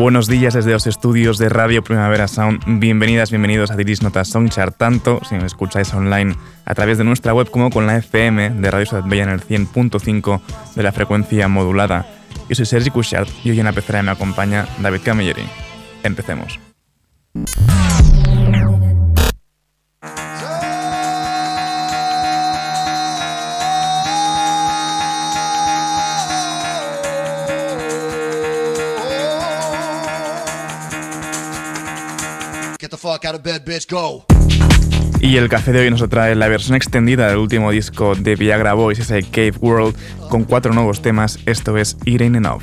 Buenos días desde los estudios de Radio Primavera Sound. Bienvenidas, bienvenidos a Diris Notas Songchart, tanto si me escucháis online a través de nuestra web como con la FM de Radio Ciudad Bella en el 100.5 de la frecuencia modulada. Yo soy Sergi Cushart y hoy en la pecera me acompaña David Camilleri. Empecemos. Y el café de hoy nos trae la versión extendida del último disco de Viagra Boys, ese Cave World, con cuatro nuevos temas. Esto es It Ain't Enough.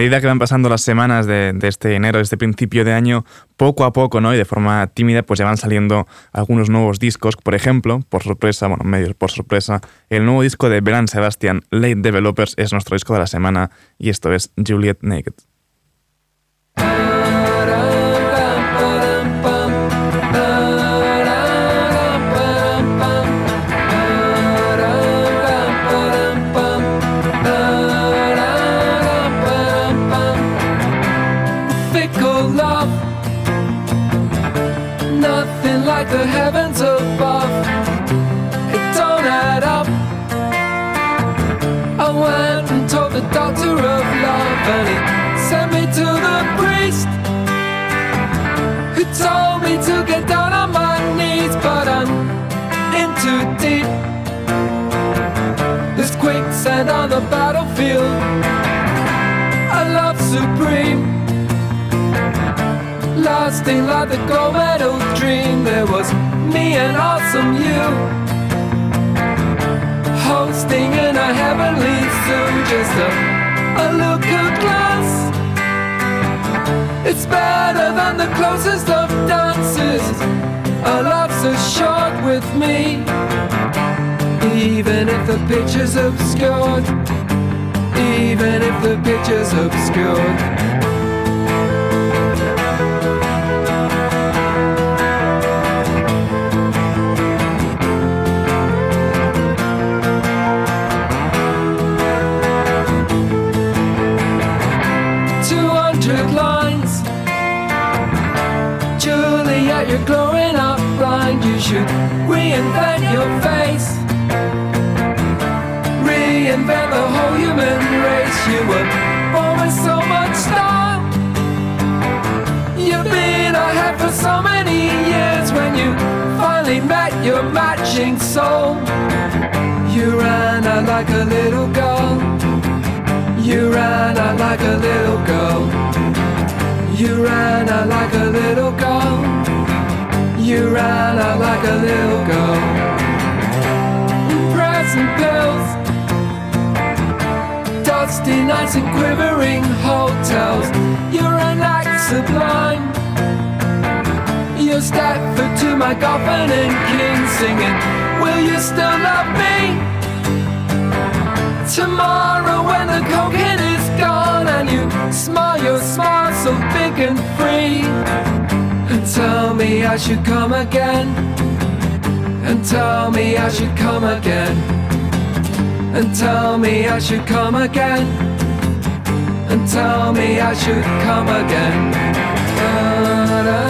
Medida que van pasando las semanas de, este enero, de este principio de año, poco a poco, ¿no? Y de forma tímida, pues ya van saliendo algunos nuevos discos. Por ejemplo, por sorpresa, bueno, medio por sorpresa, el nuevo disco de Belan Sebastian, Late Developers, es nuestro disco de la semana y esto es Juliet Naked. Lasting like the gold medal dream. There was me and awesome you, hosting in a heavenly zoo. Just a, a look of glass. It's better than the closest of dances. A love so short with me even if the picture's obscured, even if the picture's obscured. You're glowing up blind. You should reinvent your face reinvent the whole human race. You were born with so much style. You've been ahead for so many years when you finally met your matching soul. You ran out like a little girl. You ran out like a little girl. You ran out like a. You ran out like a little girl. Present pills dusty nights and quivering hotels. You're an act sublime. You're Stafford to my and King singing. Will you still love me? Tomorrow when the cocaine is gone and you smile your smile so big and free. And tell me I should come again. And tell me I should come again and tell me I should come again and tell me I should come again. A of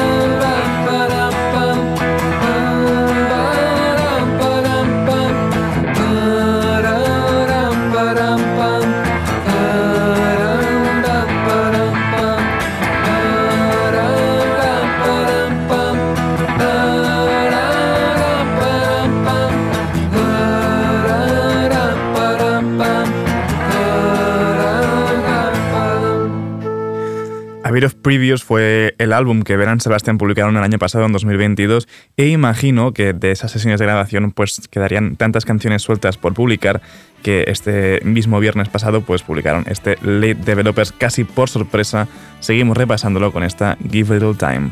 Previous fue el álbum que Verán Sebastián publicaron el año pasado, en 2022, e imagino que de esas sesiones de grabación pues quedarían tantas canciones sueltas por publicar que este mismo viernes pasado pues publicaron este Late Developers casi por sorpresa. Seguimos repasándolo con esta Give Little Time.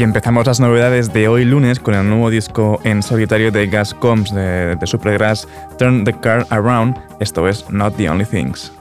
Y empezamos las novedades de hoy lunes con el nuevo disco en solitario de Gas Combs de, de Supergrass, Turn the Car Around. Esto es Not the Only Things.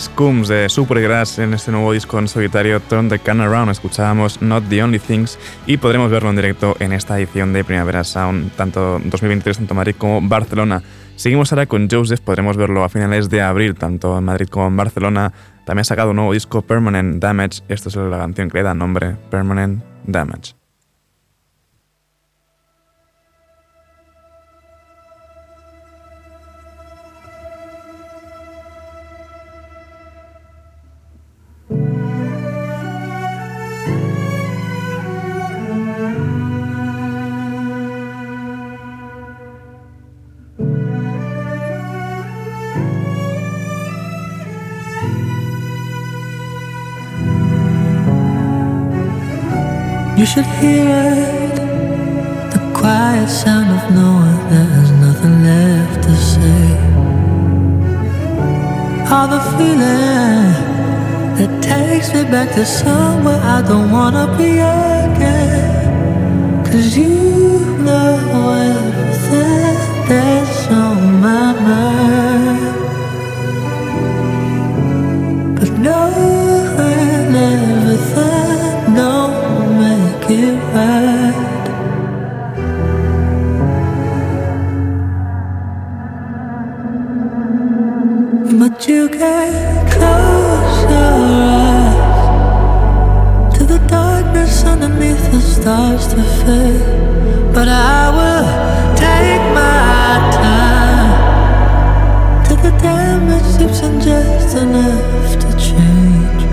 Gas Coombs de Supergrass en este nuevo disco en solitario Turn the Can Around. Escuchábamos Not the Only Things y podremos verlo en directo en esta edición de Primavera Sound, tanto 2023 tanto Madrid como Barcelona. Seguimos ahora con Joseph, podremos verlo a finales de abril, tanto en Madrid como en Barcelona. También ha sacado un nuevo disco Permanent Damage. Esto es la canción que le da nombre, Permanent Damage. You should hear it. The quiet sound of knowing there's nothing left to say. All the feeling that takes me back to somewhere I don't wanna be again. Cause you know everything that's on my mind underneath the stars to fade. But I will take my time till the damage seeps in just enough to change.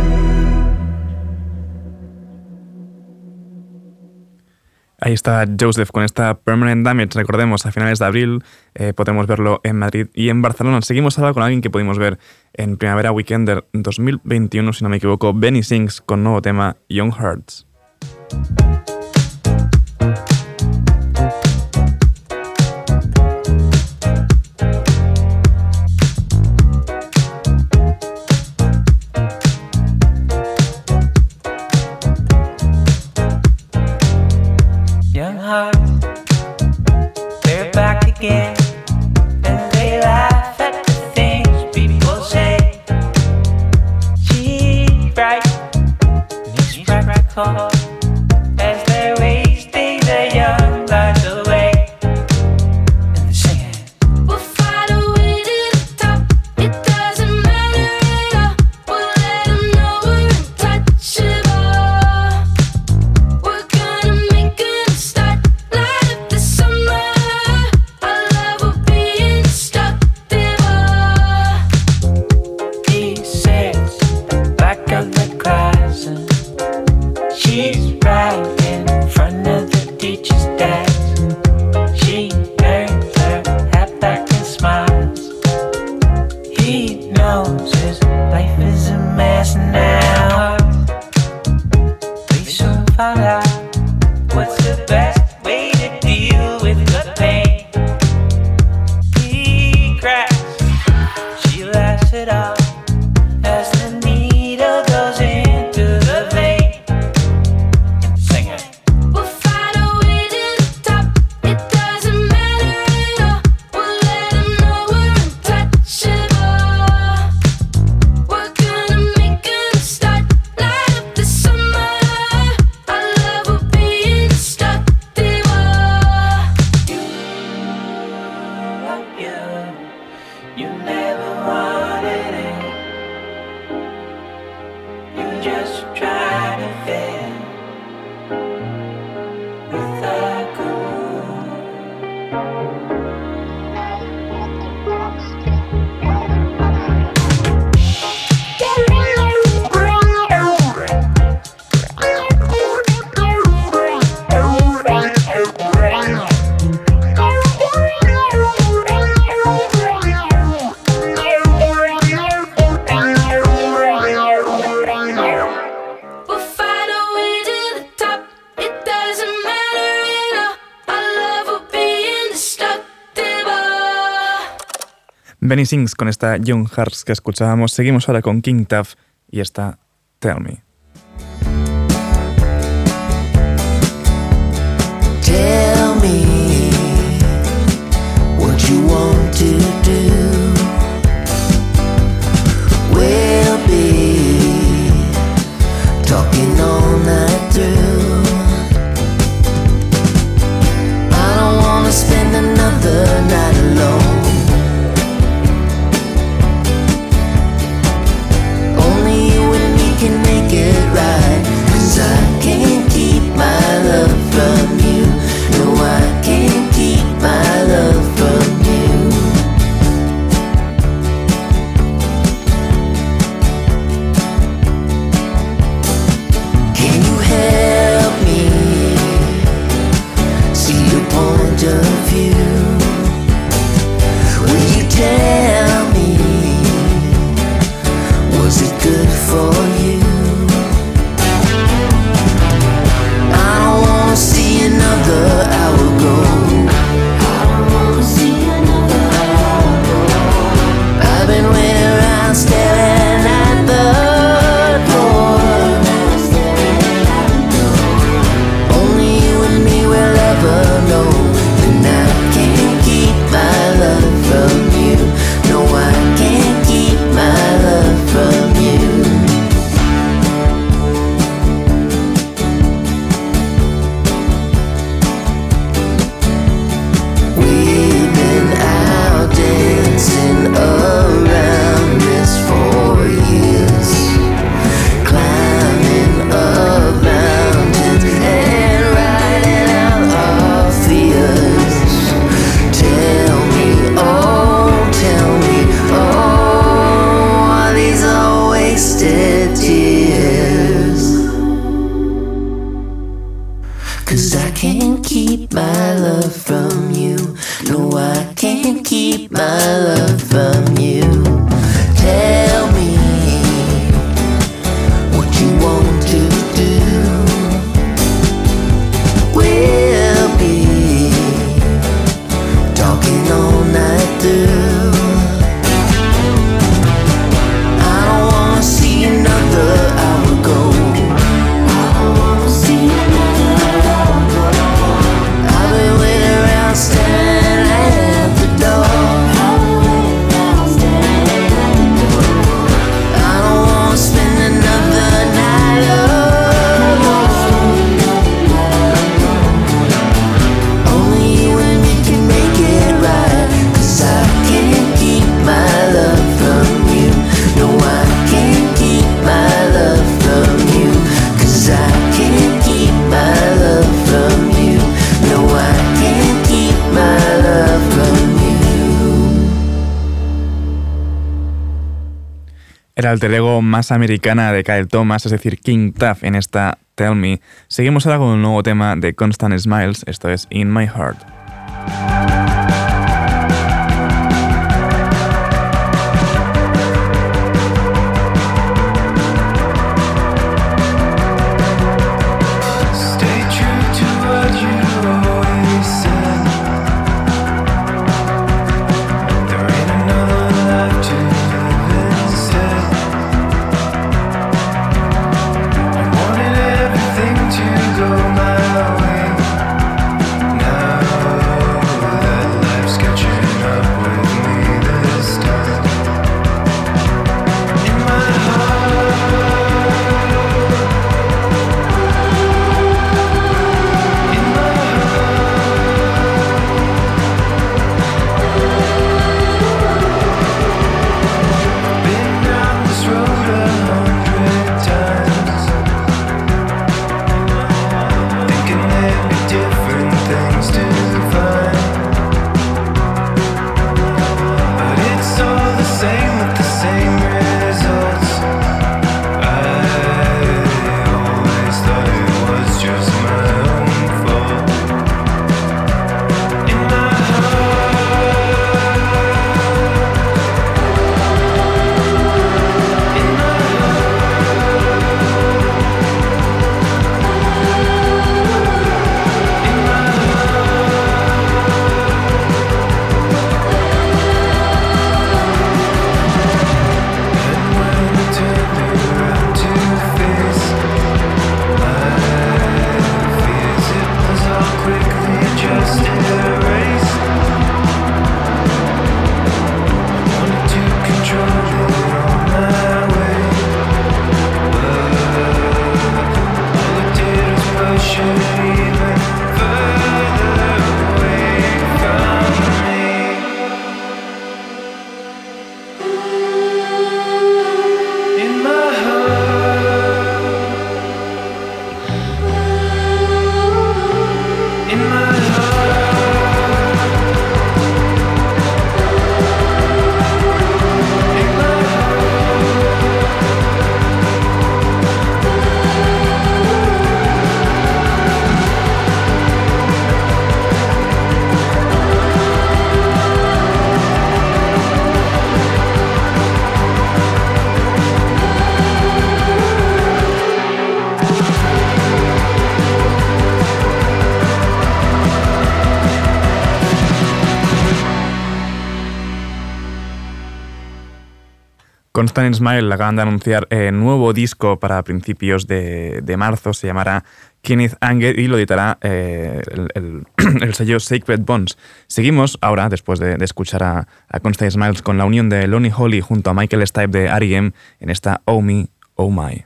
Ahí está Joseph con esta Permanent Damage. Recordemos, a finales de abril eh, podemos verlo en Madrid y en Barcelona. Seguimos ahora con alguien que pudimos ver en Primavera Weekender 2021, si no me equivoco, Benny Sings con nuevo tema Young Hearts. Benny Sings con esta Young Hearts que escuchábamos. Seguimos ahora con King Tuff y esta Tell Me. el alter ego más americana de Kyle Thomas, es decir, King Taff en esta Tell Me. Seguimos ahora con un nuevo tema de Constant Smiles, esto es In My Heart. Constant Smile acaban de anunciar eh, nuevo disco para principios de, de marzo, se llamará Kenneth Anger y lo editará eh, el, el- el sello Sacred Bones. Seguimos ahora, después de, escuchar a, a Smiles, con la unión de Lonnie Holly junto a Michael Stipe de R.E.M. en esta Oh Me, Oh My.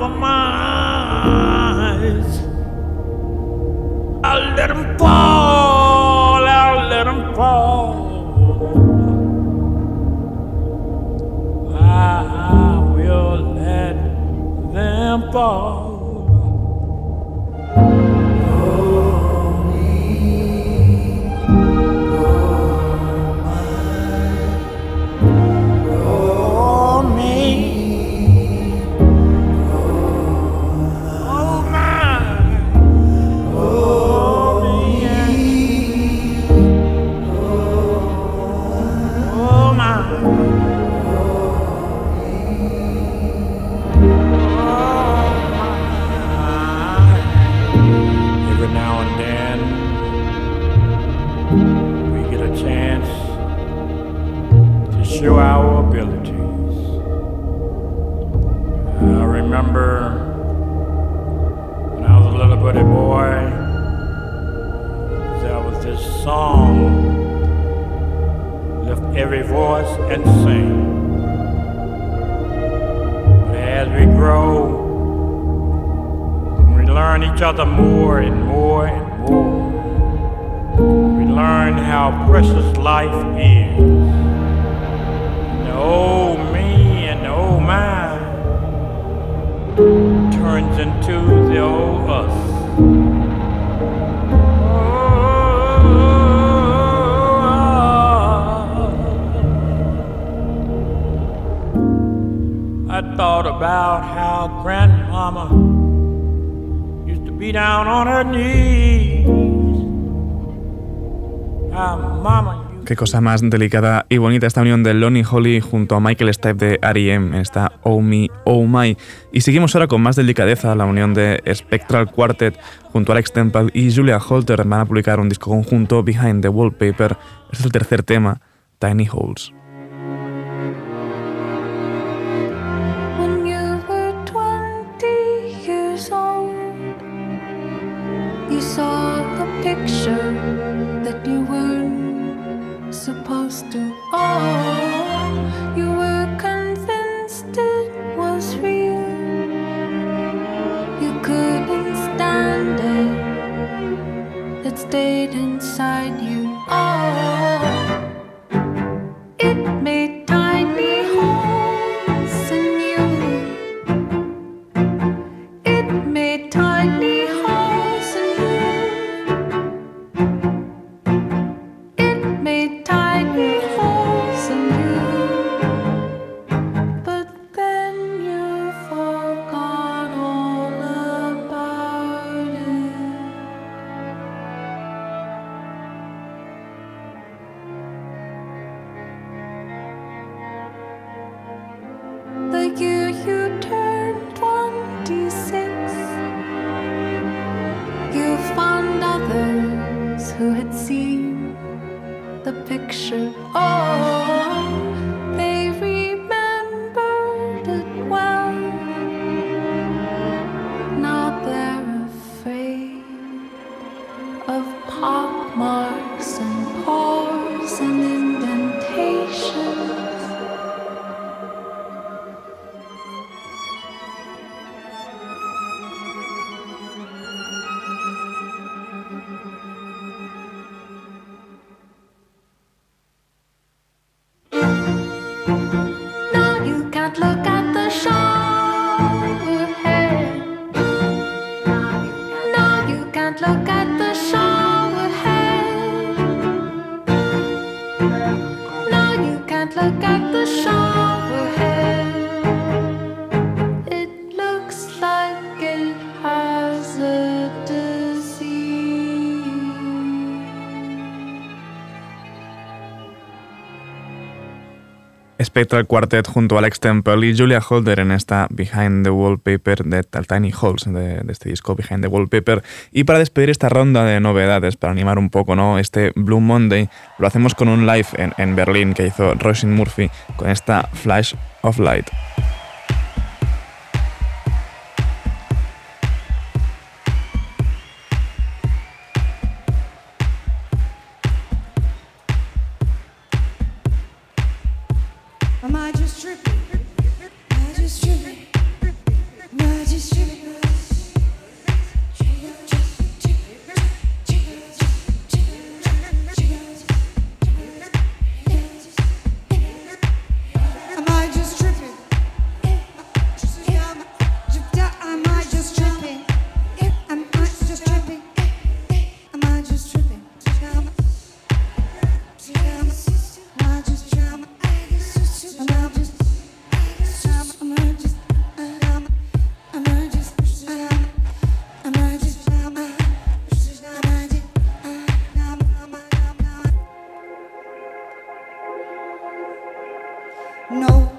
From my eyes, I'll let them fall, I'll let them fall. I will let them fall. Each other more and more and more. We learn how precious life is. And the old me and the old mine turns into the old us. Oh, I thought about how grandmama be down on her knees. How mama Qué cosa más delicada y bonita esta unión de Lonnie Holly junto a Michael Stipe de R.E.M. en esta Oh Me, Oh My. Y seguimos ahora con más delicadeza, la unión de Spectral Quartet junto a Alex Temple y Julia Holter van a publicar un disco conjunto Behind the Wallpaper. Este es el tercer tema, Tiny Holes. You were 20 years old, You saw the picture that you weren't supposed to. Oh, you were convinced it was real. You couldn't stand it. It stayed inside you. Oh, Spectral Quartet junto a Alex Temple y Julia Holder en esta Behind the Wallpaper de Tiny Halls, de, de este disco Behind the Wallpaper. Y para despedir esta ronda de novedades, para animar un poco ¿no? este Blue Monday, lo hacemos con un live en, en Berlín que hizo Roisin Murphy con esta Flash of Light. No.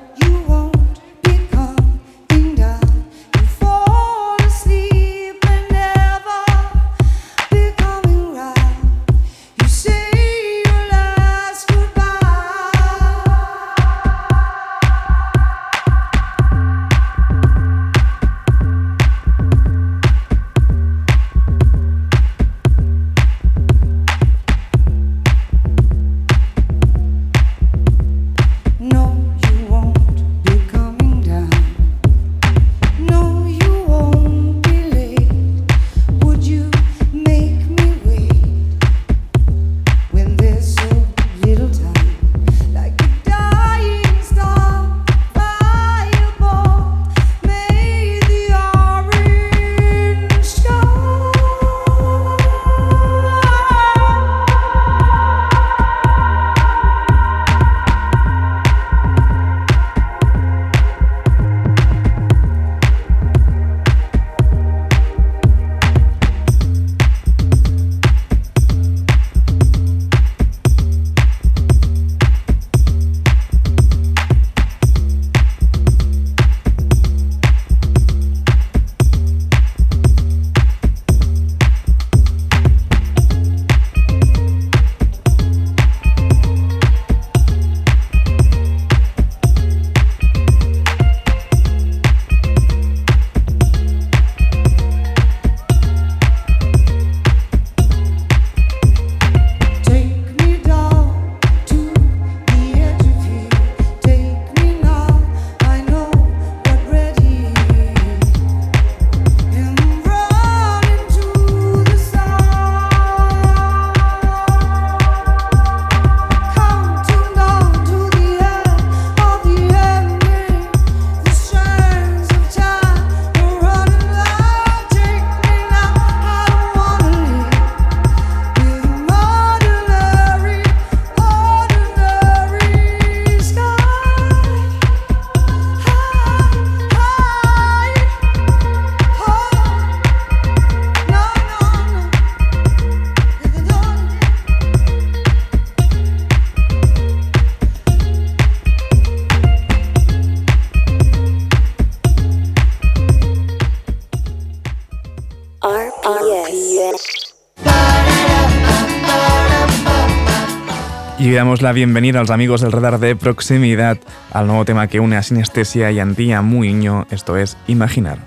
Damos la bienvenida a los amigos del radar de proximidad al nuevo tema que une a Sinestesia y Antía Muiño, esto es Imaginar.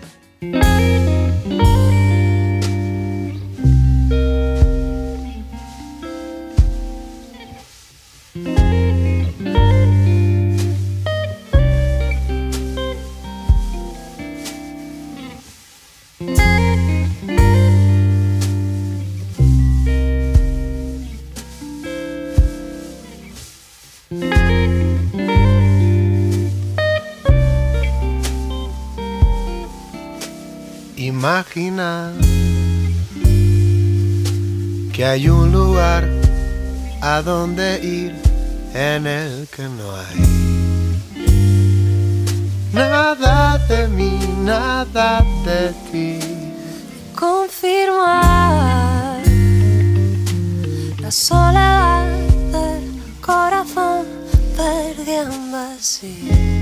A donde ir en el que no hay nada de mí, nada de ti. confirmar la soledad del corazón perdiendo así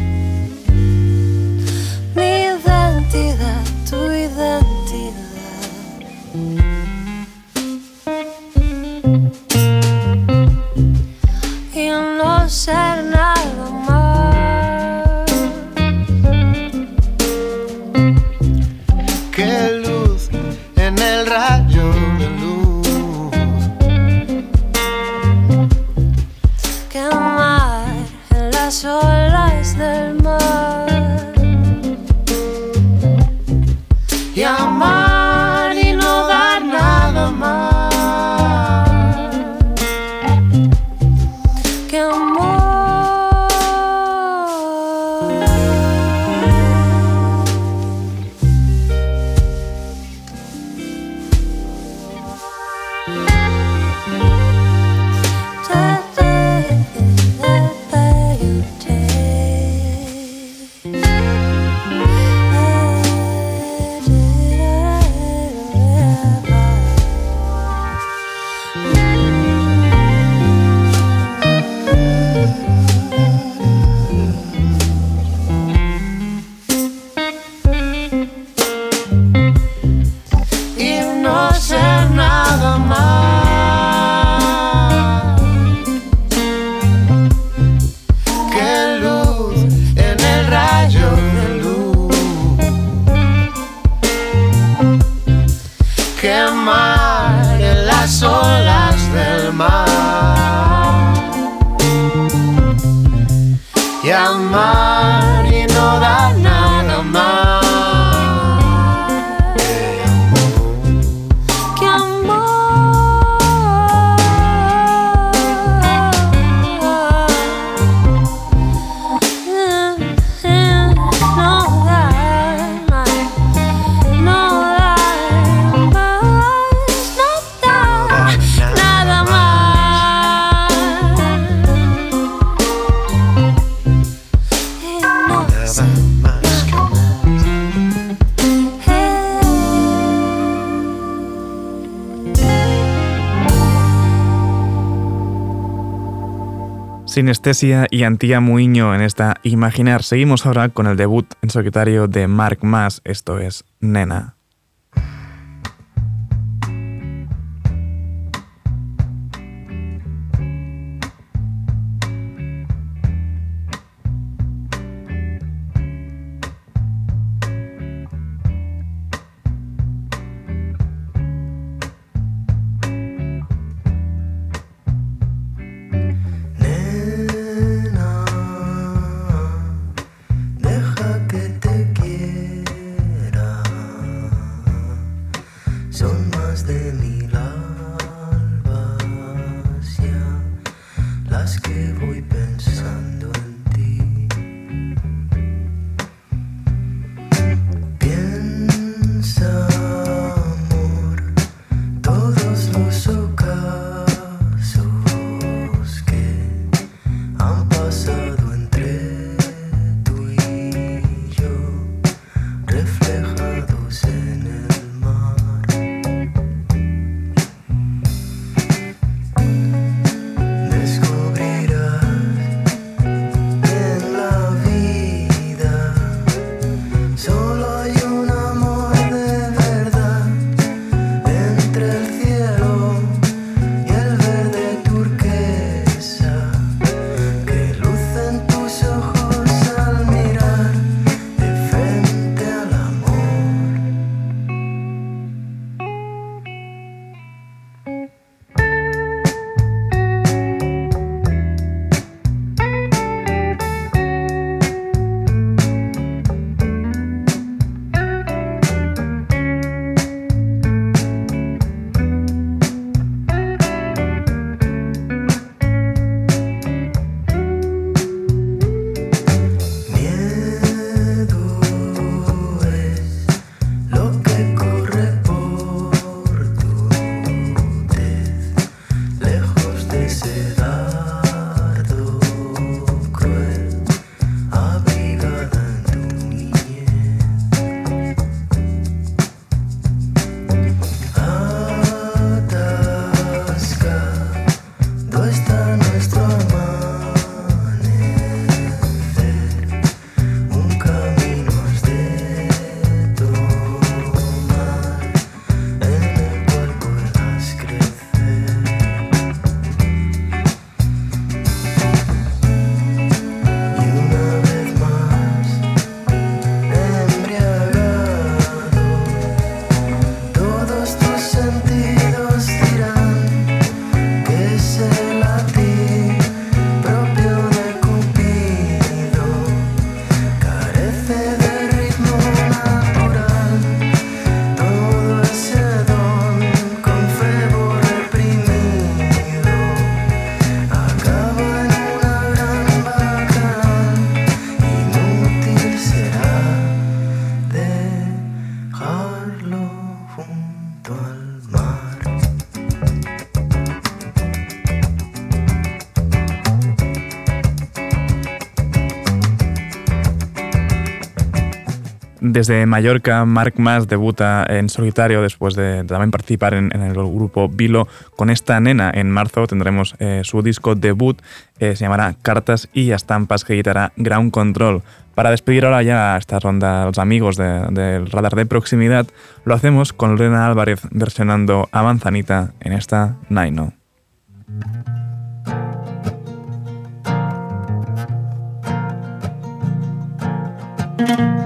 Sinestesia y Antía Muiño en esta Imaginar. Seguimos ahora con el debut en solitario de Mark Mas, esto es Nena. Desde Mallorca, Marc Mas debuta en solitario después de también participar en, el grupo Vilo con esta nena. En marzo tendremos eh, su disco debut, eh, se llamará Cartas y Estampas, que editará Ground Control. Para despedir ahora ya esta ronda los amigos de- del radar de proximidad, lo hacemos con Lorena Álvarez versionando a Manzanita en esta Naino. Nai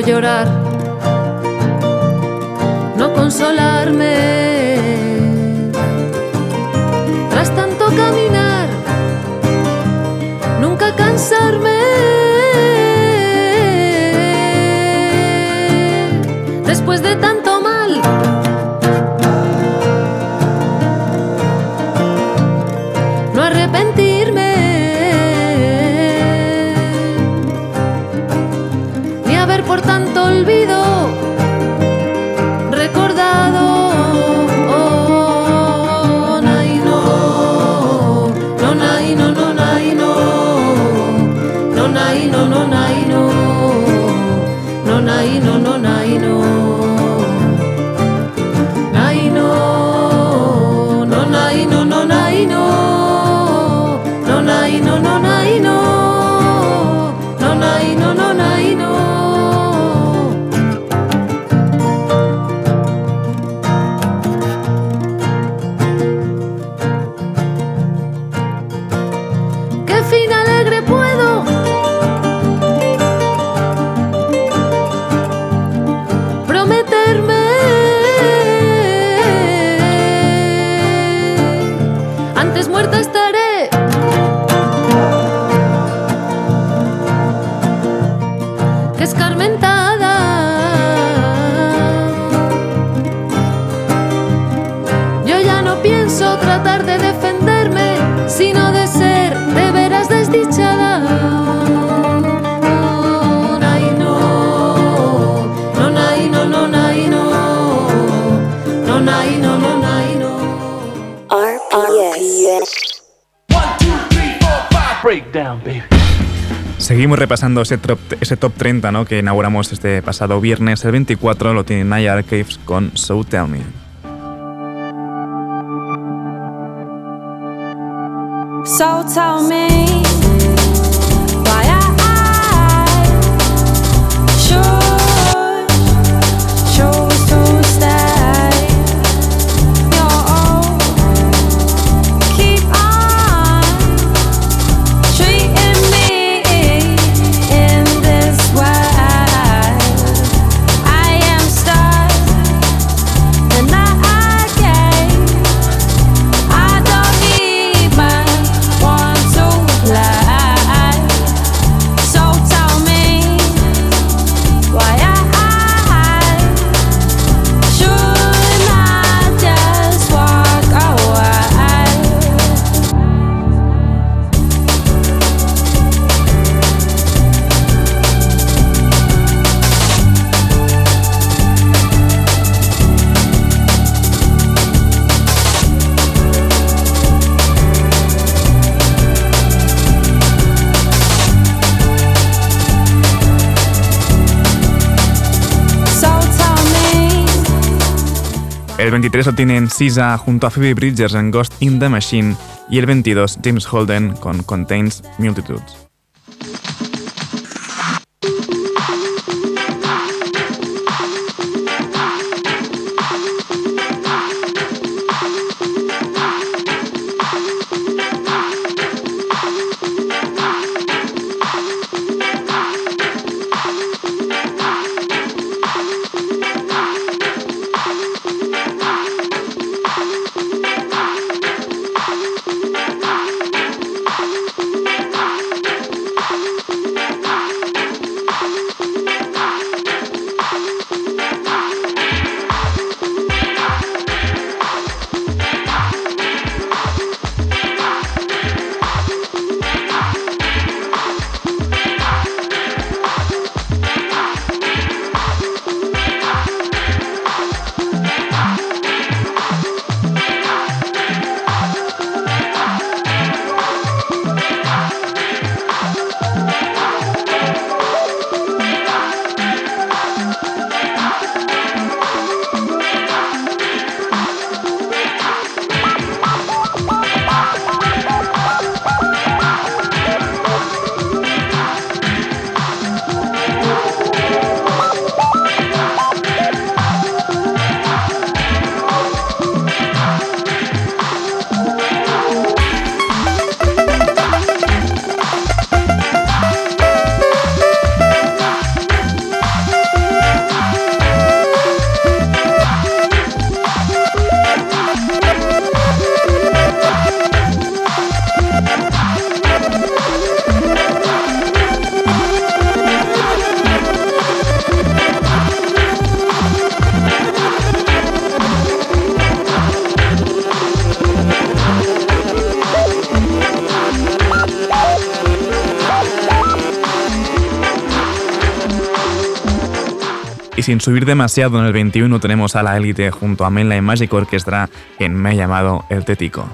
llorar, no consolarme. Seguimos repasando ese top, ese top 30 ¿no? que inauguramos este pasado viernes. El 24 lo tiene Naya Archives con So Tell Me. So tell me El 23 lo tienen Sisa junto a Phoebe Bridgers en Ghost in the Machine. Y el 22, James Holden con Contains Multitudes. Sin subir demasiado en el 21 tenemos a la élite junto a Mainline Magic Orchestra en Me ha llamado El Tético.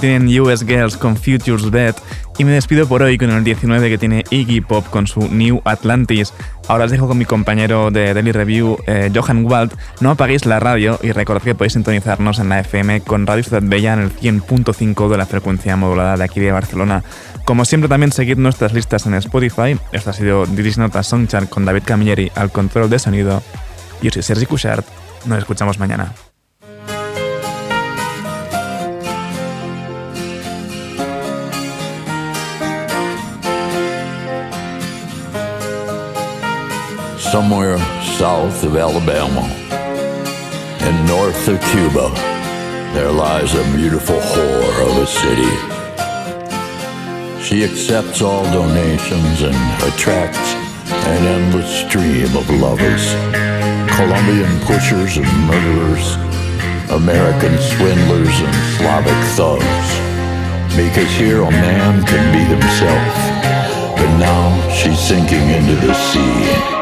Tienen US Girls con Futures Bet y me despido por hoy con el 19 que tiene Iggy Pop con su New Atlantis. Ahora os dejo con mi compañero de Daily Review, eh, Johan Wald. No apaguéis la radio y recordad que podéis sintonizarnos en la FM con Radio Ciudad Bella en el 100.5 de la frecuencia modulada de aquí de Barcelona. Como siempre también seguid nuestras listas en Spotify. Esto ha sido Diris Nota Songchart con David Camilleri al control de sonido. Yo soy Sergi Cushart. Nos escuchamos mañana. Somewhere south of Alabama and north of Cuba, there lies a beautiful whore of a city. She accepts all donations and attracts an endless stream of lovers, Colombian pushers and murderers, American swindlers and Slavic thugs. Because here a man can be himself, but now she's sinking into the sea.